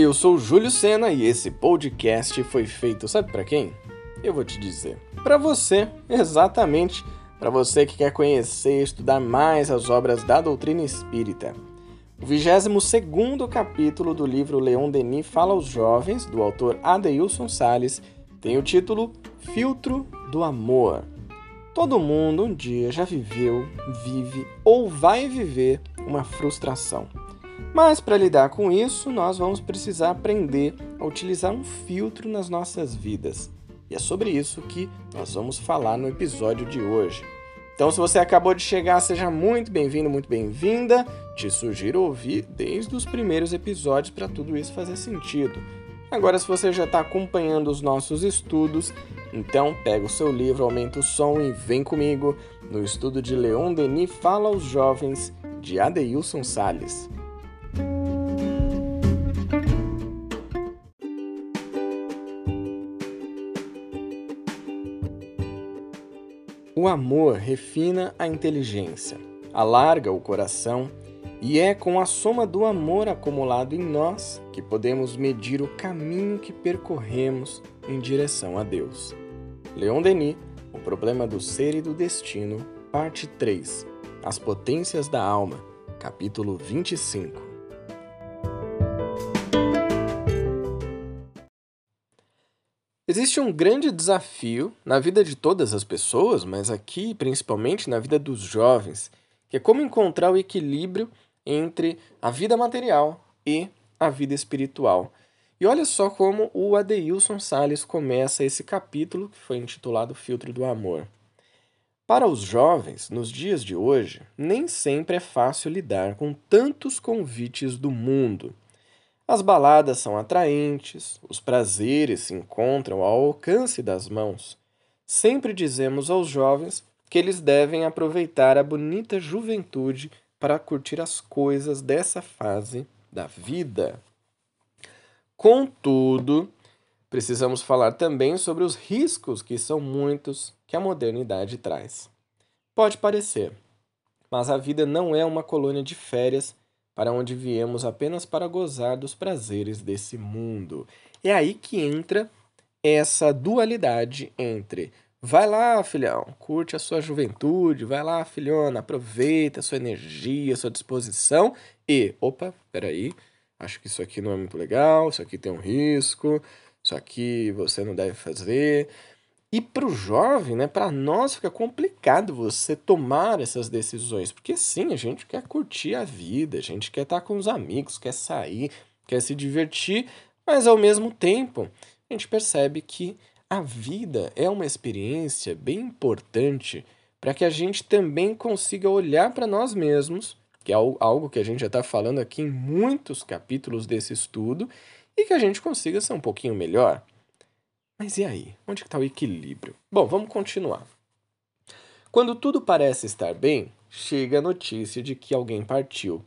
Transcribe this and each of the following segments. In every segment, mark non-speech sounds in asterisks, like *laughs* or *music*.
Eu sou Júlio Sena e esse podcast foi feito, sabe para quem? Eu vou te dizer. Para você, *laughs* exatamente. Para você que quer conhecer e estudar mais as obras da doutrina espírita. O 22 capítulo do livro Leon Denis Fala aos Jovens, do autor Adeilson Sales, tem o título Filtro do Amor. Todo mundo um dia já viveu, vive ou vai viver uma frustração. Mas para lidar com isso, nós vamos precisar aprender a utilizar um filtro nas nossas vidas. E é sobre isso que nós vamos falar no episódio de hoje. Então, se você acabou de chegar, seja muito bem-vindo, muito bem-vinda. Te sugiro ouvir desde os primeiros episódios para tudo isso fazer sentido. Agora, se você já está acompanhando os nossos estudos, então pega o seu livro, aumenta o som e vem comigo no estudo de Leon Denis Fala aos Jovens, de Adeilson Sales. O amor refina a inteligência, alarga o coração e é com a soma do amor acumulado em nós que podemos medir o caminho que percorremos em direção a Deus. Leon Denis, O Problema do Ser e do Destino, Parte 3 As Potências da Alma, capítulo 25 Existe um grande desafio na vida de todas as pessoas, mas aqui principalmente na vida dos jovens, que é como encontrar o equilíbrio entre a vida material e a vida espiritual. E olha só como o Adeilson Sales começa esse capítulo que foi intitulado Filtro do Amor. Para os jovens, nos dias de hoje, nem sempre é fácil lidar com tantos convites do mundo. As baladas são atraentes, os prazeres se encontram ao alcance das mãos. Sempre dizemos aos jovens que eles devem aproveitar a bonita juventude para curtir as coisas dessa fase da vida. Contudo, precisamos falar também sobre os riscos, que são muitos, que a modernidade traz. Pode parecer, mas a vida não é uma colônia de férias para onde viemos apenas para gozar dos prazeres desse mundo. É aí que entra essa dualidade entre vai lá, filhão, curte a sua juventude, vai lá, filhona, aproveita a sua energia, a sua disposição e, opa, peraí, acho que isso aqui não é muito legal, isso aqui tem um risco, isso aqui você não deve fazer. E para o jovem, né, para nós fica complicado você tomar essas decisões, porque sim, a gente quer curtir a vida, a gente quer estar com os amigos, quer sair, quer se divertir, mas ao mesmo tempo a gente percebe que a vida é uma experiência bem importante para que a gente também consiga olhar para nós mesmos, que é algo que a gente já está falando aqui em muitos capítulos desse estudo, e que a gente consiga ser um pouquinho melhor. Mas e aí? Onde está o equilíbrio? Bom, vamos continuar. Quando tudo parece estar bem, chega a notícia de que alguém partiu.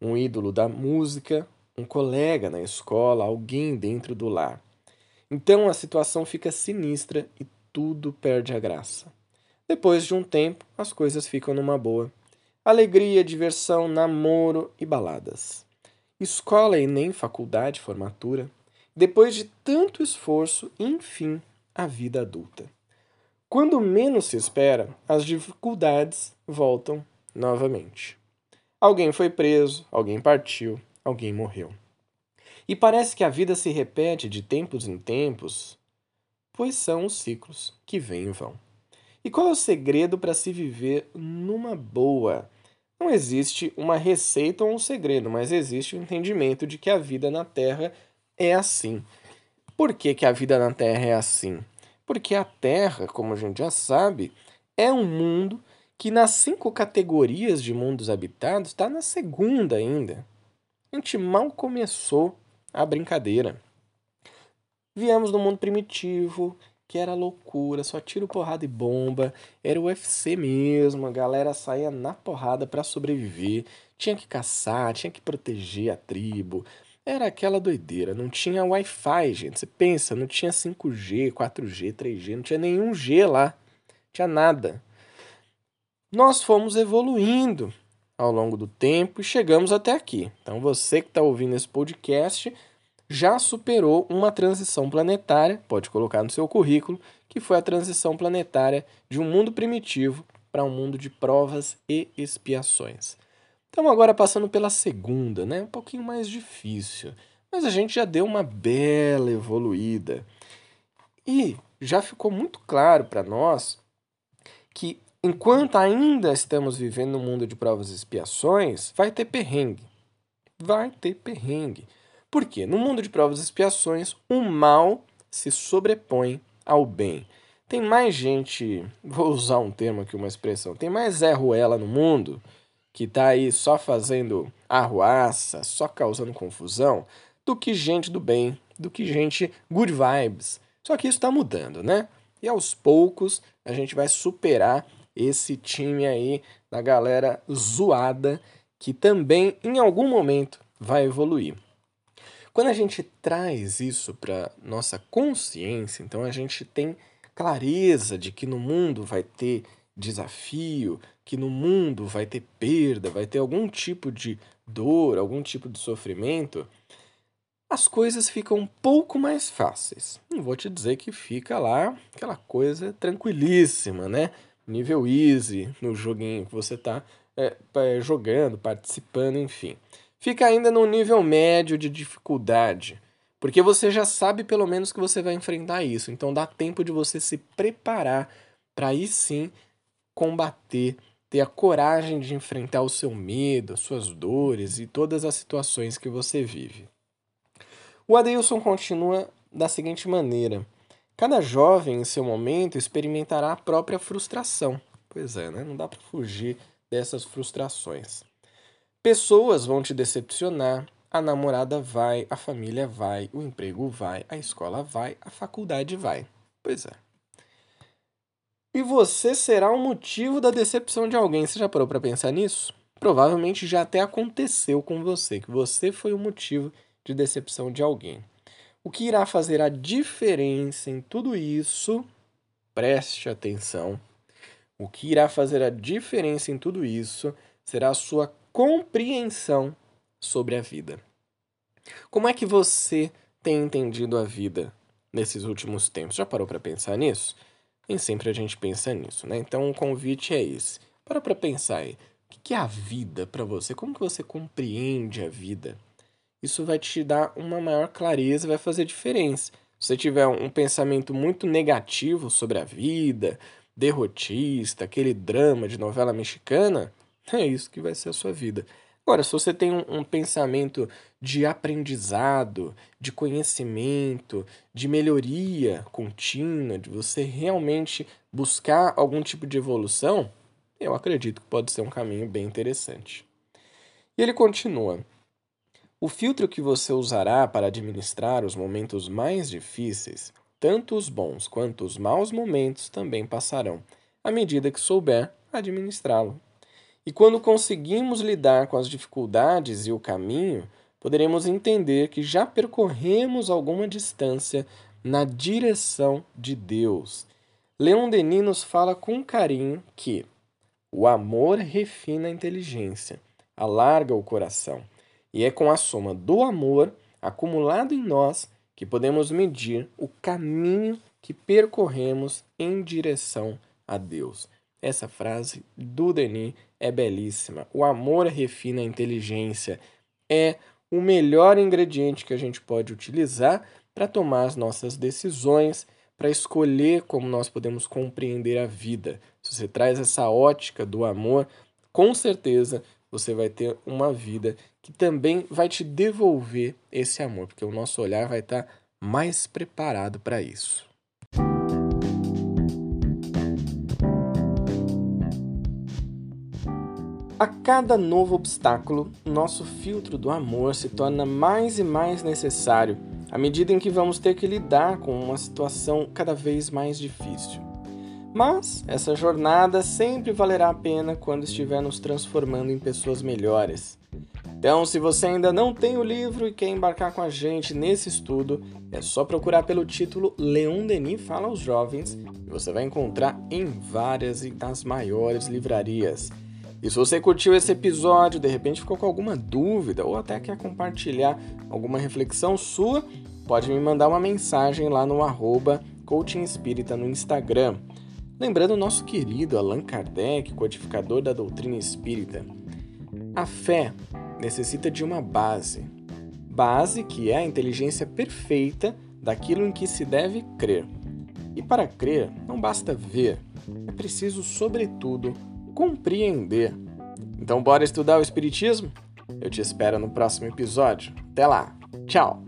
Um ídolo da música, um colega na escola, alguém dentro do lar. Então a situação fica sinistra e tudo perde a graça. Depois de um tempo, as coisas ficam numa boa. Alegria, diversão, namoro e baladas. Escola e nem faculdade, formatura. Depois de tanto esforço, enfim, a vida adulta. Quando menos se espera, as dificuldades voltam novamente. Alguém foi preso, alguém partiu, alguém morreu. E parece que a vida se repete de tempos em tempos, pois são os ciclos que vêm e vão. E qual é o segredo para se viver numa boa? Não existe uma receita ou um segredo, mas existe o entendimento de que a vida na Terra é assim. Por que, que a vida na Terra é assim? Porque a Terra, como a gente já sabe, é um mundo que nas cinco categorias de mundos habitados está na segunda ainda. A gente mal começou a brincadeira. Viemos do mundo primitivo, que era loucura, só tiro, porrada e bomba. Era o UFC mesmo, a galera saía na porrada para sobreviver. Tinha que caçar, tinha que proteger a tribo, era aquela doideira, não tinha Wi-Fi, gente. Você pensa, não tinha 5G, 4G, 3G, não tinha nenhum G lá. Não tinha nada. Nós fomos evoluindo ao longo do tempo e chegamos até aqui. Então você que está ouvindo esse podcast já superou uma transição planetária, pode colocar no seu currículo, que foi a transição planetária de um mundo primitivo para um mundo de provas e expiações. Estamos agora passando pela segunda, né? Um pouquinho mais difícil, mas a gente já deu uma bela evoluída. E já ficou muito claro para nós que enquanto ainda estamos vivendo no mundo de provas e expiações, vai ter perrengue. Vai ter perrengue. Por quê? No mundo de provas e expiações, o mal se sobrepõe ao bem. Tem mais gente, vou usar um termo aqui, uma expressão, tem mais Zé Ruela no mundo que está aí só fazendo arruaça, só causando confusão, do que gente do bem, do que gente good vibes. Só que isso está mudando, né? E aos poucos a gente vai superar esse time aí da galera zoada que também em algum momento vai evoluir. Quando a gente traz isso para nossa consciência, então a gente tem clareza de que no mundo vai ter desafio, que no mundo vai ter perda, vai ter algum tipo de dor, algum tipo de sofrimento, as coisas ficam um pouco mais fáceis. Não vou te dizer que fica lá aquela coisa tranquilíssima, né? Nível easy no joguinho que você está é, jogando, participando, enfim fica ainda no nível médio de dificuldade, porque você já sabe pelo menos que você vai enfrentar isso. Então dá tempo de você se preparar para aí sim combater, ter a coragem de enfrentar o seu medo, as suas dores e todas as situações que você vive. O Adeilson continua da seguinte maneira: cada jovem em seu momento experimentará a própria frustração. Pois é, né? Não dá para fugir dessas frustrações. Pessoas vão te decepcionar, a namorada vai, a família vai, o emprego vai, a escola vai, a faculdade vai. Pois é. E você será o motivo da decepção de alguém. Você já parou para pensar nisso? Provavelmente já até aconteceu com você, que você foi o motivo de decepção de alguém. O que irá fazer a diferença em tudo isso? Preste atenção. O que irá fazer a diferença em tudo isso será a sua compreensão sobre a vida. Como é que você tem entendido a vida nesses últimos tempos? Já parou para pensar nisso? Nem sempre a gente pensa nisso, né? Então o convite é esse. Para para pensar aí. O que é a vida para você? Como que você compreende a vida? Isso vai te dar uma maior clareza, vai fazer diferença. Se você tiver um pensamento muito negativo sobre a vida, derrotista, aquele drama de novela mexicana, *laughs* é isso que vai ser a sua vida. Agora, se você tem um, um, pensamento de aprendizado, de conhecimento, de melhoria contínua, de você realmente buscar algum tipo de evolução, eu acredito que pode ser um caminho bem interessante. E ele continua: O filtro que você usará para administrar os momentos mais difíceis, tanto os bons quanto os maus momentos também passarão, à medida que souber administrá-lo. E quando conseguimos lidar com as dificuldades e o caminho, poderemos entender que já percorremos alguma distância na direção de Deus. Leon Denis nos fala com carinho que o amor refina a inteligência, alarga o coração, e é com a soma do amor acumulado em nós que podemos medir o caminho que percorremos em direção a Deus. Essa frase do Denis é belíssima. O amor refina a inteligência. É o melhor ingrediente que a gente pode utilizar para tomar as nossas decisões, para escolher como nós podemos compreender a vida. Se você traz essa ótica do amor, com certeza você vai ter uma vida que também vai te devolver esse amor, porque o nosso olhar vai estar mais preparado para isso. A cada novo obstáculo, nosso filtro do amor se torna mais e mais necessário à medida em que vamos ter que lidar com uma situação cada vez mais difícil. Mas essa jornada sempre valerá a pena quando estiver nos transformando em pessoas melhores. Então, se você ainda não tem o livro e quer embarcar com a gente nesse estudo, é só procurar pelo título Leon Denis Fala aos Jovens e você vai encontrar em várias e das maiores livrarias. E se você curtiu esse episódio, de repente ficou com alguma dúvida ou até quer compartilhar alguma reflexão sua, pode me mandar uma mensagem lá no arroba Coaching Espírita no Instagram. Lembrando o nosso querido Allan Kardec, codificador da doutrina espírita. A fé necessita de uma base. Base que é a inteligência perfeita daquilo em que se deve crer. E para crer, não basta ver, é preciso, sobretudo, compreender. Então, bora estudar o Espiritismo? Eu te espero no próximo episódio. Até lá! Tchau!